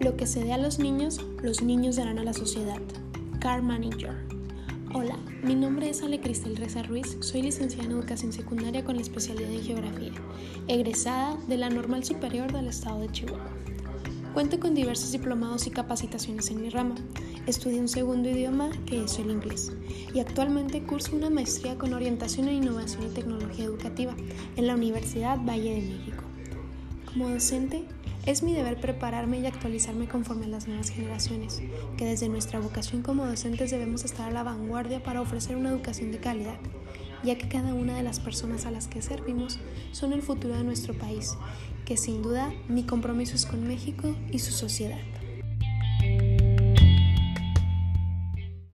Lo que se dé a los niños, los niños darán a la sociedad. Car Manager. Hola, mi nombre es Ale Cristel Reza Ruiz, soy licenciada en Educación Secundaria con la especialidad en Geografía, egresada de la Normal Superior del Estado de Chihuahua. Cuento con diversos diplomados y capacitaciones en mi rama. Estudié un segundo idioma que es el inglés y actualmente curso una maestría con orientación en innovación y tecnología educativa en la Universidad Valle de México. Como docente, es mi deber prepararme y actualizarme conforme a las nuevas generaciones, que desde nuestra vocación como docentes debemos estar a la vanguardia para ofrecer una educación de calidad, ya que cada una de las personas a las que servimos son el futuro de nuestro país, que sin duda mi compromiso es con México y su sociedad.